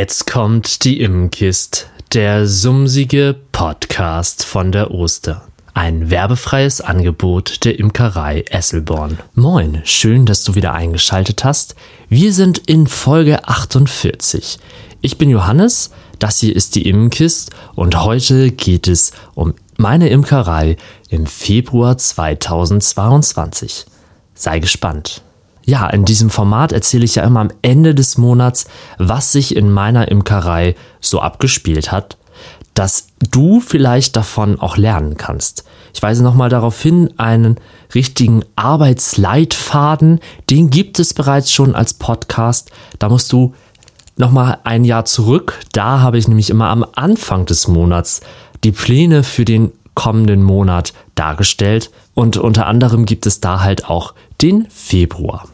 Jetzt kommt die Immenkist, der sumsige Podcast von der Oster. Ein werbefreies Angebot der Imkerei Esselborn. Moin, schön, dass du wieder eingeschaltet hast. Wir sind in Folge 48. Ich bin Johannes, das hier ist die Immenkist und heute geht es um meine Imkerei im Februar 2022. Sei gespannt. Ja, in diesem Format erzähle ich ja immer am Ende des Monats, was sich in meiner Imkerei so abgespielt hat, dass du vielleicht davon auch lernen kannst. Ich weise nochmal darauf hin, einen richtigen Arbeitsleitfaden, den gibt es bereits schon als Podcast. Da musst du nochmal ein Jahr zurück. Da habe ich nämlich immer am Anfang des Monats die Pläne für den kommenden Monat dargestellt. Und unter anderem gibt es da halt auch den Februar.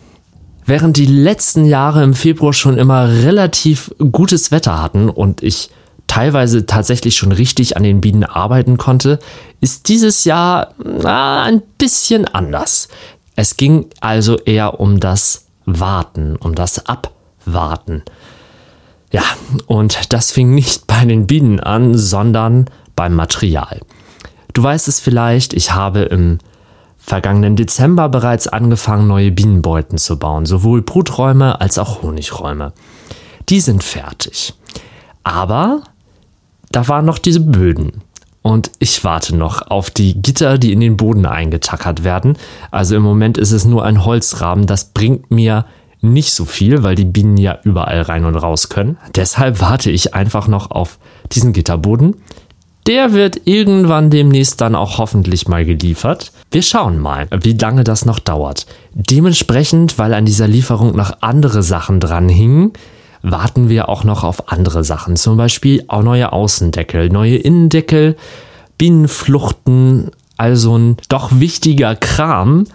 Während die letzten Jahre im Februar schon immer relativ gutes Wetter hatten und ich teilweise tatsächlich schon richtig an den Bienen arbeiten konnte, ist dieses Jahr na, ein bisschen anders. Es ging also eher um das Warten, um das Abwarten. Ja, und das fing nicht bei den Bienen an, sondern beim Material. Du weißt es vielleicht, ich habe im vergangenen Dezember bereits angefangen, neue Bienenbeuten zu bauen, sowohl Bruträume als auch Honigräume. Die sind fertig. Aber da waren noch diese Böden. Und ich warte noch auf die Gitter, die in den Boden eingetackert werden. Also im Moment ist es nur ein Holzrahmen. Das bringt mir nicht so viel, weil die Bienen ja überall rein und raus können. Deshalb warte ich einfach noch auf diesen Gitterboden. Der wird irgendwann demnächst dann auch hoffentlich mal geliefert. Wir schauen mal, wie lange das noch dauert. Dementsprechend, weil an dieser Lieferung noch andere Sachen dran hingen, warten wir auch noch auf andere Sachen. Zum Beispiel auch neue Außendeckel, neue Innendeckel, Bienenfluchten, also ein doch wichtiger Kram,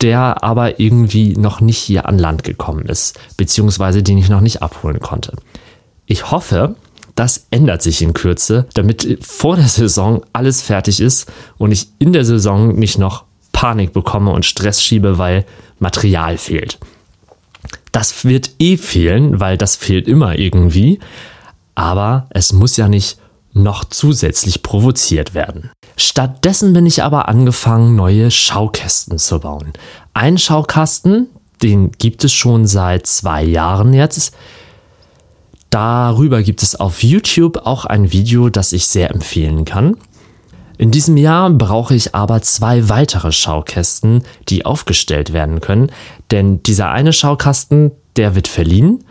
der aber irgendwie noch nicht hier an Land gekommen ist, beziehungsweise den ich noch nicht abholen konnte. Ich hoffe, das ändert sich in Kürze, damit vor der Saison alles fertig ist und ich in der Saison nicht noch Panik bekomme und Stress schiebe, weil Material fehlt. Das wird eh fehlen, weil das fehlt immer irgendwie. Aber es muss ja nicht noch zusätzlich provoziert werden. Stattdessen bin ich aber angefangen, neue Schaukästen zu bauen. Ein Schaukasten, den gibt es schon seit zwei Jahren jetzt. Darüber gibt es auf YouTube auch ein Video, das ich sehr empfehlen kann. In diesem Jahr brauche ich aber zwei weitere Schaukästen, die aufgestellt werden können, denn dieser eine Schaukasten, der wird verliehen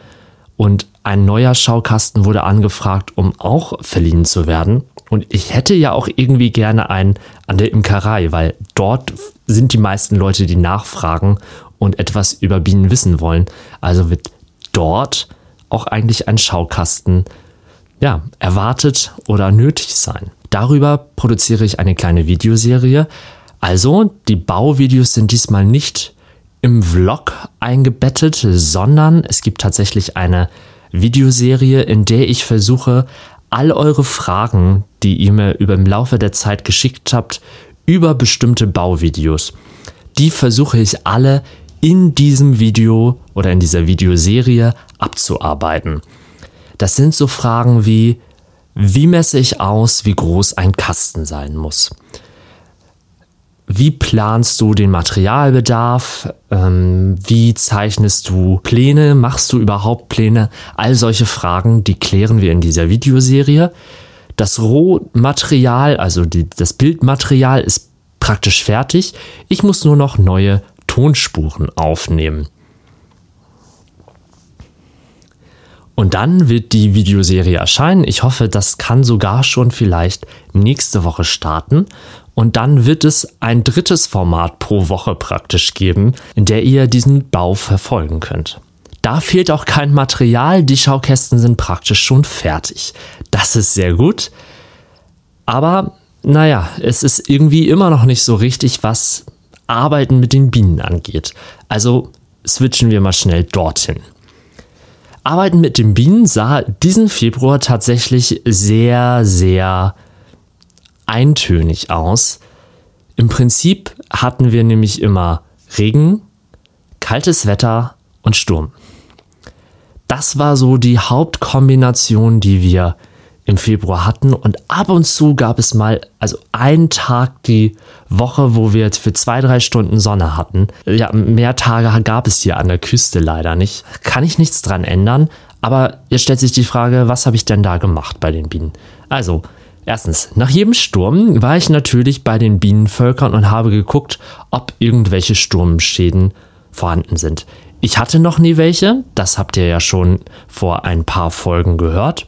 und ein neuer Schaukasten wurde angefragt, um auch verliehen zu werden. Und ich hätte ja auch irgendwie gerne einen an der Imkerei, weil dort sind die meisten Leute, die nachfragen und etwas über Bienen wissen wollen. Also wird dort auch eigentlich ein Schaukasten ja, erwartet oder nötig sein. Darüber produziere ich eine kleine Videoserie. Also, die Bauvideos sind diesmal nicht im Vlog eingebettet, sondern es gibt tatsächlich eine Videoserie, in der ich versuche, all eure Fragen, die ihr mir über im Laufe der Zeit geschickt habt, über bestimmte Bauvideos. Die versuche ich alle in diesem Video oder in dieser Videoserie abzuarbeiten. Das sind so Fragen wie, wie messe ich aus, wie groß ein Kasten sein muss? Wie planst du den Materialbedarf? Ähm, wie zeichnest du Pläne? Machst du überhaupt Pläne? All solche Fragen, die klären wir in dieser Videoserie. Das Rohmaterial, also die, das Bildmaterial ist praktisch fertig. Ich muss nur noch neue Tonspuren aufnehmen. Und dann wird die Videoserie erscheinen. Ich hoffe, das kann sogar schon vielleicht nächste Woche starten. Und dann wird es ein drittes Format pro Woche praktisch geben, in der ihr diesen Bau verfolgen könnt. Da fehlt auch kein Material, die Schaukästen sind praktisch schon fertig. Das ist sehr gut. Aber naja, es ist irgendwie immer noch nicht so richtig, was Arbeiten mit den Bienen angeht. Also switchen wir mal schnell dorthin. Arbeiten mit den Bienen sah diesen Februar tatsächlich sehr, sehr eintönig aus. Im Prinzip hatten wir nämlich immer Regen, kaltes Wetter und Sturm. Das war so die Hauptkombination, die wir im Februar hatten. Und ab und zu gab es mal, also einen Tag die Woche, wo wir jetzt für zwei, drei Stunden Sonne hatten. Ja, mehr Tage gab es hier an der Küste leider nicht. Kann ich nichts dran ändern. Aber jetzt stellt sich die Frage, was habe ich denn da gemacht bei den Bienen? Also, erstens, nach jedem Sturm war ich natürlich bei den Bienenvölkern und habe geguckt, ob irgendwelche Sturmschäden vorhanden sind. Ich hatte noch nie welche, das habt ihr ja schon vor ein paar Folgen gehört.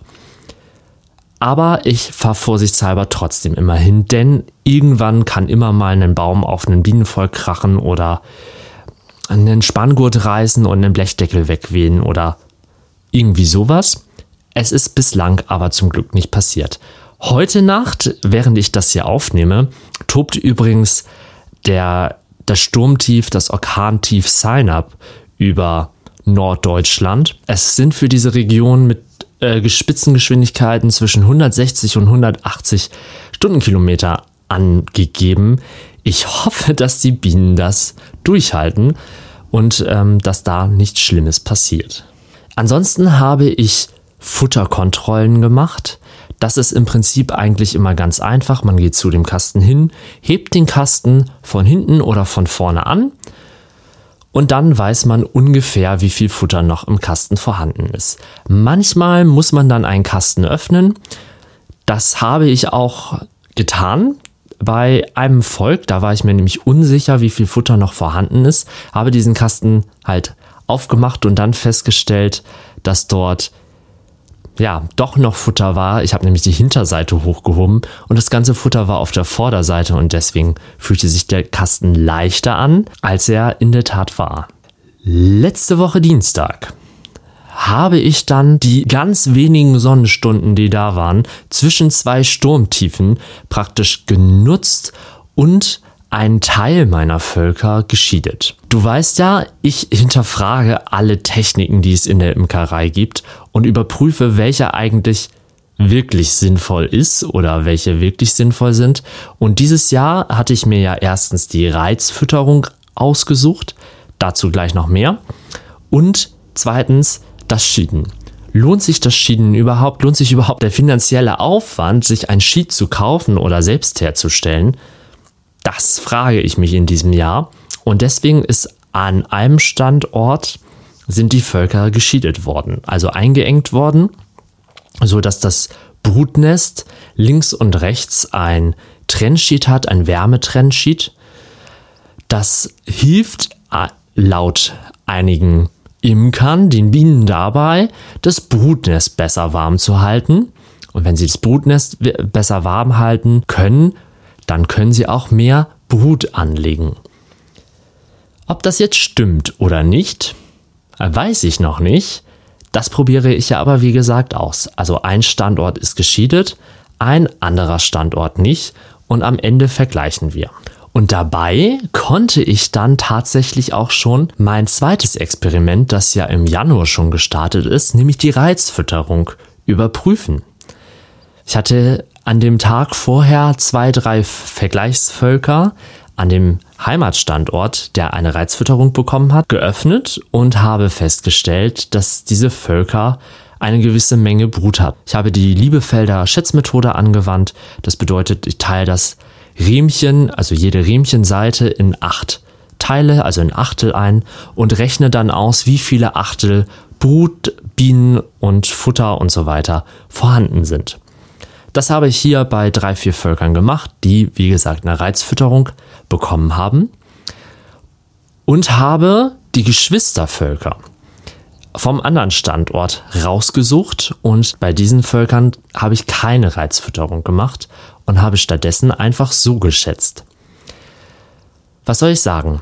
Aber ich fahre vorsichtshalber trotzdem immer hin, denn irgendwann kann immer mal ein Baum auf einen Bienenvolk krachen oder einen Spanngurt reißen und einen Blechdeckel wegwehen oder irgendwie sowas. Es ist bislang aber zum Glück nicht passiert. Heute Nacht, während ich das hier aufnehme, tobt übrigens der, das Sturmtief, das Orkantief Sinap über Norddeutschland. Es sind für diese Region mit äh, Spitzengeschwindigkeiten zwischen 160 und 180 Stundenkilometer angegeben. Ich hoffe, dass die Bienen das durchhalten und ähm, dass da nichts Schlimmes passiert. Ansonsten habe ich Futterkontrollen gemacht. Das ist im Prinzip eigentlich immer ganz einfach. Man geht zu dem Kasten hin, hebt den Kasten von hinten oder von vorne an und dann weiß man ungefähr, wie viel Futter noch im Kasten vorhanden ist. Manchmal muss man dann einen Kasten öffnen. Das habe ich auch getan. Bei einem Volk, da war ich mir nämlich unsicher, wie viel Futter noch vorhanden ist, habe diesen Kasten halt aufgemacht und dann festgestellt, dass dort ja, doch noch Futter war. Ich habe nämlich die Hinterseite hochgehoben und das ganze Futter war auf der Vorderseite und deswegen fühlte sich der Kasten leichter an, als er in der Tat war. Letzte Woche Dienstag habe ich dann die ganz wenigen Sonnenstunden, die da waren, zwischen zwei Sturmtiefen praktisch genutzt und ein Teil meiner Völker geschiedet. Du weißt ja, ich hinterfrage alle Techniken, die es in der Imkerei gibt und überprüfe, welche eigentlich wirklich sinnvoll ist oder welche wirklich sinnvoll sind. Und dieses Jahr hatte ich mir ja erstens die Reizfütterung ausgesucht, dazu gleich noch mehr. Und zweitens das Schieden. Lohnt sich das Schieden überhaupt? Lohnt sich überhaupt der finanzielle Aufwand, sich ein Schied zu kaufen oder selbst herzustellen? Das frage ich mich in diesem Jahr. Und deswegen ist an einem Standort sind die Völker geschiedet worden, also eingeengt worden, so dass das Brutnest links und rechts ein Trennschied hat, ein Wärmetrennschied. Das hilft äh, laut einigen Imkern den Bienen dabei, das Brutnest besser warm zu halten. Und wenn sie das Brutnest besser warm halten können, dann können sie auch mehr Brut anlegen. Ob das jetzt stimmt oder nicht, weiß ich noch nicht. Das probiere ich ja aber wie gesagt aus. Also ein Standort ist geschiedet, ein anderer Standort nicht und am Ende vergleichen wir. Und dabei konnte ich dann tatsächlich auch schon mein zweites Experiment, das ja im Januar schon gestartet ist, nämlich die Reizfütterung, überprüfen. Ich hatte an dem Tag vorher zwei, drei Vergleichsvölker an dem Heimatstandort, der eine Reizfütterung bekommen hat, geöffnet und habe festgestellt, dass diese Völker eine gewisse Menge Brut hat. Ich habe die Liebefelder Schätzmethode angewandt. Das bedeutet, ich teile das Riemchen, also jede Riemchenseite in acht Teile, also in Achtel ein und rechne dann aus, wie viele Achtel Brut, Bienen und Futter und so weiter vorhanden sind. Das habe ich hier bei drei, vier Völkern gemacht, die, wie gesagt, eine Reizfütterung bekommen haben. Und habe die Geschwistervölker vom anderen Standort rausgesucht und bei diesen Völkern habe ich keine Reizfütterung gemacht und habe stattdessen einfach so geschätzt. Was soll ich sagen?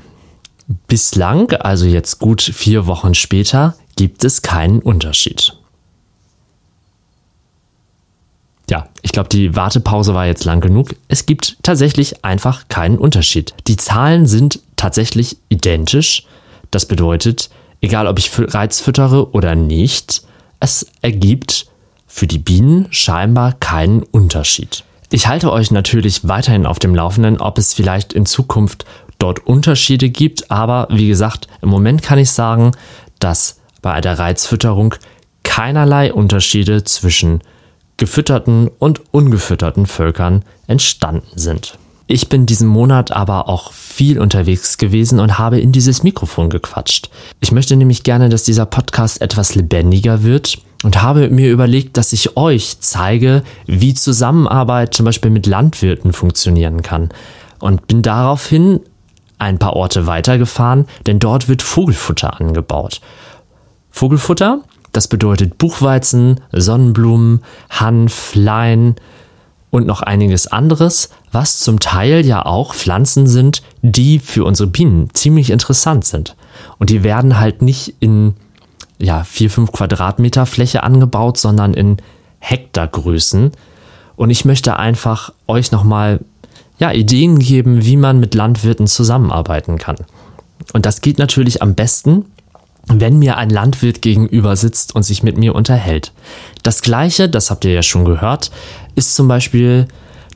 Bislang, also jetzt gut vier Wochen später, gibt es keinen Unterschied. Ja, ich glaube, die Wartepause war jetzt lang genug. Es gibt tatsächlich einfach keinen Unterschied. Die Zahlen sind tatsächlich identisch. Das bedeutet, egal ob ich Reiz füttere oder nicht, es ergibt für die Bienen scheinbar keinen Unterschied. Ich halte euch natürlich weiterhin auf dem Laufenden, ob es vielleicht in Zukunft dort Unterschiede gibt, aber wie gesagt, im Moment kann ich sagen, dass bei der Reizfütterung keinerlei Unterschiede zwischen gefütterten und ungefütterten Völkern entstanden sind. Ich bin diesen Monat aber auch viel unterwegs gewesen und habe in dieses Mikrofon gequatscht. Ich möchte nämlich gerne, dass dieser Podcast etwas lebendiger wird und habe mir überlegt, dass ich euch zeige, wie Zusammenarbeit zum Beispiel mit Landwirten funktionieren kann. Und bin daraufhin ein paar Orte weitergefahren, denn dort wird Vogelfutter angebaut. Vogelfutter, das bedeutet Buchweizen, Sonnenblumen, Hanf, Lein und noch einiges anderes, was zum Teil ja auch Pflanzen sind, die für unsere Bienen ziemlich interessant sind. Und die werden halt nicht in ja, 4, 5 Quadratmeter Fläche angebaut, sondern in Hektargrößen. Und ich möchte einfach euch nochmal ja, Ideen geben, wie man mit Landwirten zusammenarbeiten kann. Und das geht natürlich am besten, wenn mir ein Landwirt gegenüber sitzt und sich mit mir unterhält. Das gleiche, das habt ihr ja schon gehört, ist zum Beispiel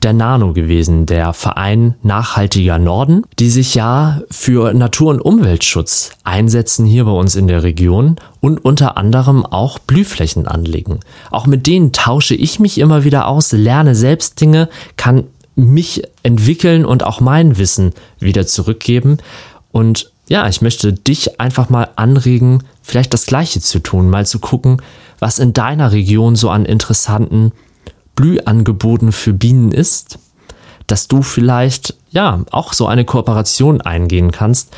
der Nano gewesen, der Verein Nachhaltiger Norden, die sich ja für Natur- und Umweltschutz einsetzen hier bei uns in der Region und unter anderem auch Blühflächen anlegen. Auch mit denen tausche ich mich immer wieder aus, lerne selbst Dinge, kann mich entwickeln und auch mein Wissen wieder zurückgeben. Und ja, ich möchte dich einfach mal anregen, vielleicht das Gleiche zu tun, mal zu gucken, was in deiner Region so an interessanten Blühangeboten für Bienen ist, dass du vielleicht ja auch so eine Kooperation eingehen kannst.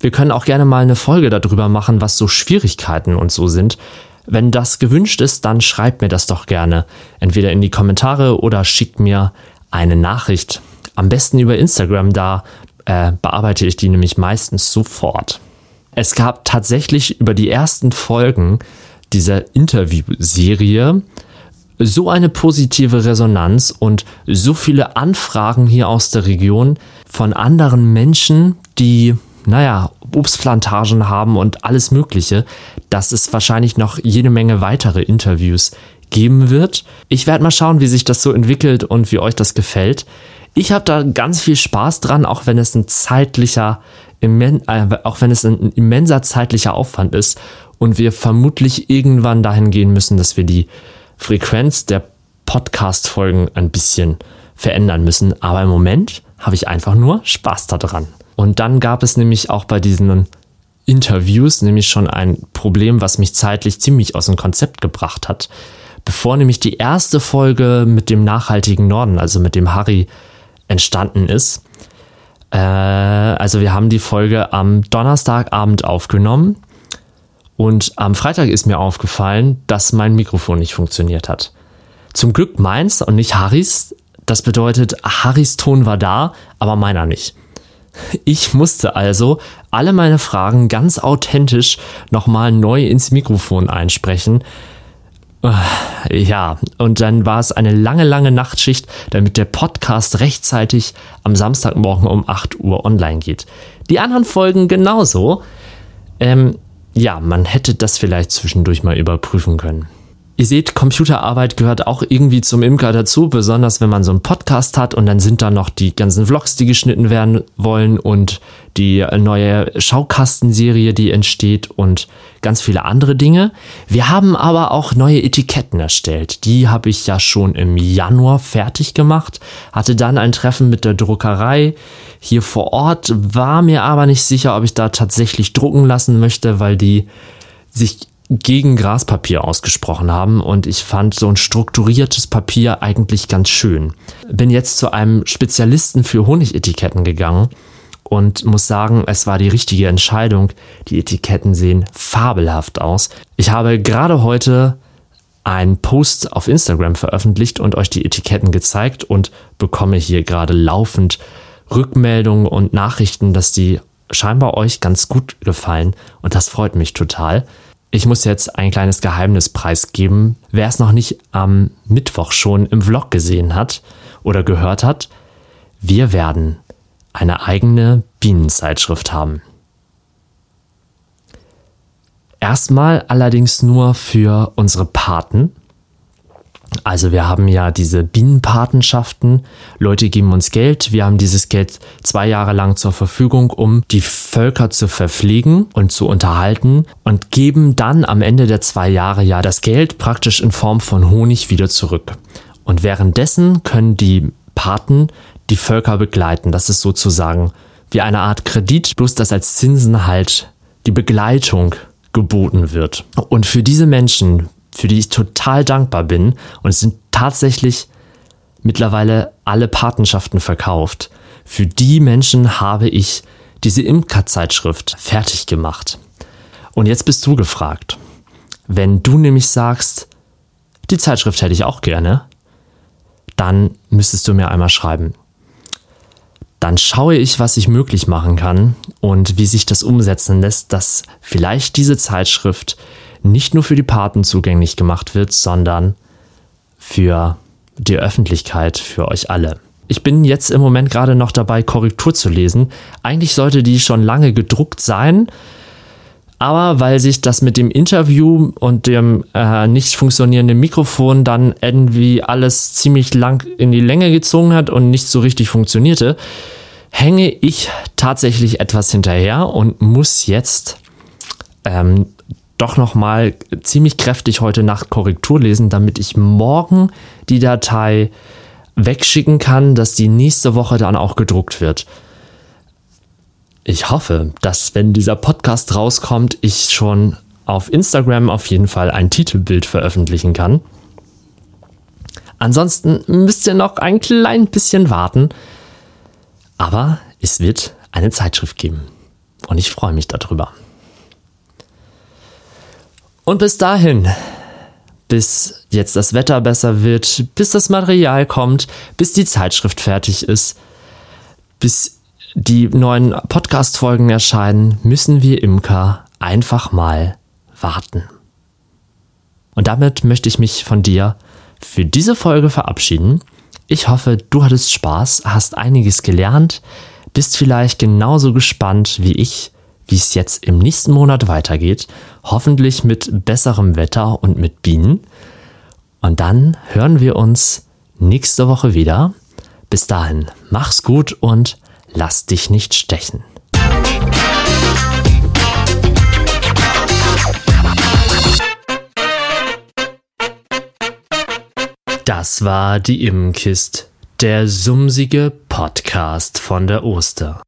Wir können auch gerne mal eine Folge darüber machen, was so Schwierigkeiten und so sind. Wenn das gewünscht ist, dann schreibt mir das doch gerne. Entweder in die Kommentare oder schickt mir eine Nachricht. Am besten über Instagram, da äh, bearbeite ich die nämlich meistens sofort. Es gab tatsächlich über die ersten Folgen dieser Interviewserie so eine positive Resonanz und so viele Anfragen hier aus der Region von anderen Menschen, die, naja, Obstplantagen haben und alles Mögliche, dass es wahrscheinlich noch jede Menge weitere Interviews geben wird. Ich werde mal schauen, wie sich das so entwickelt und wie euch das gefällt. Ich habe da ganz viel Spaß dran, auch wenn es ein zeitlicher, äh, auch wenn es ein immenser zeitlicher Aufwand ist und wir vermutlich irgendwann dahin gehen müssen, dass wir die Frequenz der Podcast-Folgen ein bisschen verändern müssen. Aber im Moment habe ich einfach nur Spaß daran. Und dann gab es nämlich auch bei diesen Interviews nämlich schon ein Problem, was mich zeitlich ziemlich aus dem Konzept gebracht hat. Bevor nämlich die erste Folge mit dem nachhaltigen Norden, also mit dem Harry, entstanden ist. Äh, also wir haben die Folge am Donnerstagabend aufgenommen und am Freitag ist mir aufgefallen, dass mein Mikrofon nicht funktioniert hat. Zum Glück meins und nicht Harrys. Das bedeutet, Harrys Ton war da, aber meiner nicht. Ich musste also alle meine Fragen ganz authentisch nochmal neu ins Mikrofon einsprechen. Ja, und dann war es eine lange, lange Nachtschicht, damit der Podcast rechtzeitig am Samstagmorgen um 8 Uhr online geht. Die anderen Folgen genauso. Ähm, ja, man hätte das vielleicht zwischendurch mal überprüfen können. Ihr seht, Computerarbeit gehört auch irgendwie zum Imker dazu, besonders wenn man so einen Podcast hat und dann sind da noch die ganzen Vlogs, die geschnitten werden wollen und die neue Schaukastenserie, die entsteht und ganz viele andere Dinge. Wir haben aber auch neue Etiketten erstellt. Die habe ich ja schon im Januar fertig gemacht, hatte dann ein Treffen mit der Druckerei hier vor Ort, war mir aber nicht sicher, ob ich da tatsächlich drucken lassen möchte, weil die sich gegen Graspapier ausgesprochen haben und ich fand so ein strukturiertes Papier eigentlich ganz schön. Bin jetzt zu einem Spezialisten für Honigetiketten gegangen und muss sagen, es war die richtige Entscheidung. Die Etiketten sehen fabelhaft aus. Ich habe gerade heute einen Post auf Instagram veröffentlicht und euch die Etiketten gezeigt und bekomme hier gerade laufend Rückmeldungen und Nachrichten, dass die scheinbar euch ganz gut gefallen und das freut mich total. Ich muss jetzt ein kleines Geheimnis preisgeben. Wer es noch nicht am Mittwoch schon im Vlog gesehen hat oder gehört hat, wir werden eine eigene Bienenzeitschrift haben. Erstmal allerdings nur für unsere Paten. Also wir haben ja diese Bienenpatenschaften. Leute geben uns Geld. Wir haben dieses Geld zwei Jahre lang zur Verfügung, um die Völker zu verpflegen und zu unterhalten und geben dann am Ende der zwei Jahre ja das Geld praktisch in Form von Honig wieder zurück. Und währenddessen können die Paten die Völker begleiten. Das ist sozusagen wie eine Art Kredit, bloß dass als Zinsen halt die Begleitung geboten wird. Und für diese Menschen für die ich total dankbar bin. Und es sind tatsächlich mittlerweile alle Patenschaften verkauft. Für die Menschen habe ich diese Imker-Zeitschrift fertig gemacht. Und jetzt bist du gefragt. Wenn du nämlich sagst, die Zeitschrift hätte ich auch gerne, dann müsstest du mir einmal schreiben. Dann schaue ich, was ich möglich machen kann und wie sich das umsetzen lässt, dass vielleicht diese Zeitschrift nicht nur für die Paten zugänglich gemacht wird, sondern für die Öffentlichkeit, für euch alle. Ich bin jetzt im Moment gerade noch dabei, Korrektur zu lesen. Eigentlich sollte die schon lange gedruckt sein, aber weil sich das mit dem Interview und dem äh, nicht funktionierenden Mikrofon dann irgendwie alles ziemlich lang in die Länge gezogen hat und nicht so richtig funktionierte, hänge ich tatsächlich etwas hinterher und muss jetzt ähm, doch noch mal ziemlich kräftig heute Nacht Korrektur lesen, damit ich morgen die Datei wegschicken kann, dass die nächste Woche dann auch gedruckt wird. Ich hoffe, dass wenn dieser Podcast rauskommt, ich schon auf Instagram auf jeden Fall ein Titelbild veröffentlichen kann. Ansonsten müsst ihr noch ein klein bisschen warten. Aber es wird eine Zeitschrift geben. Und ich freue mich darüber. Und bis dahin, bis jetzt das Wetter besser wird, bis das Material kommt, bis die Zeitschrift fertig ist, bis die neuen Podcast-Folgen erscheinen, müssen wir Imker einfach mal warten. Und damit möchte ich mich von dir für diese Folge verabschieden. Ich hoffe, du hattest Spaß, hast einiges gelernt, bist vielleicht genauso gespannt wie ich wie es jetzt im nächsten Monat weitergeht. Hoffentlich mit besserem Wetter und mit Bienen. Und dann hören wir uns nächste Woche wieder. Bis dahin, mach's gut und lass dich nicht stechen. Das war die Immenkist, der sumsige Podcast von der Oster.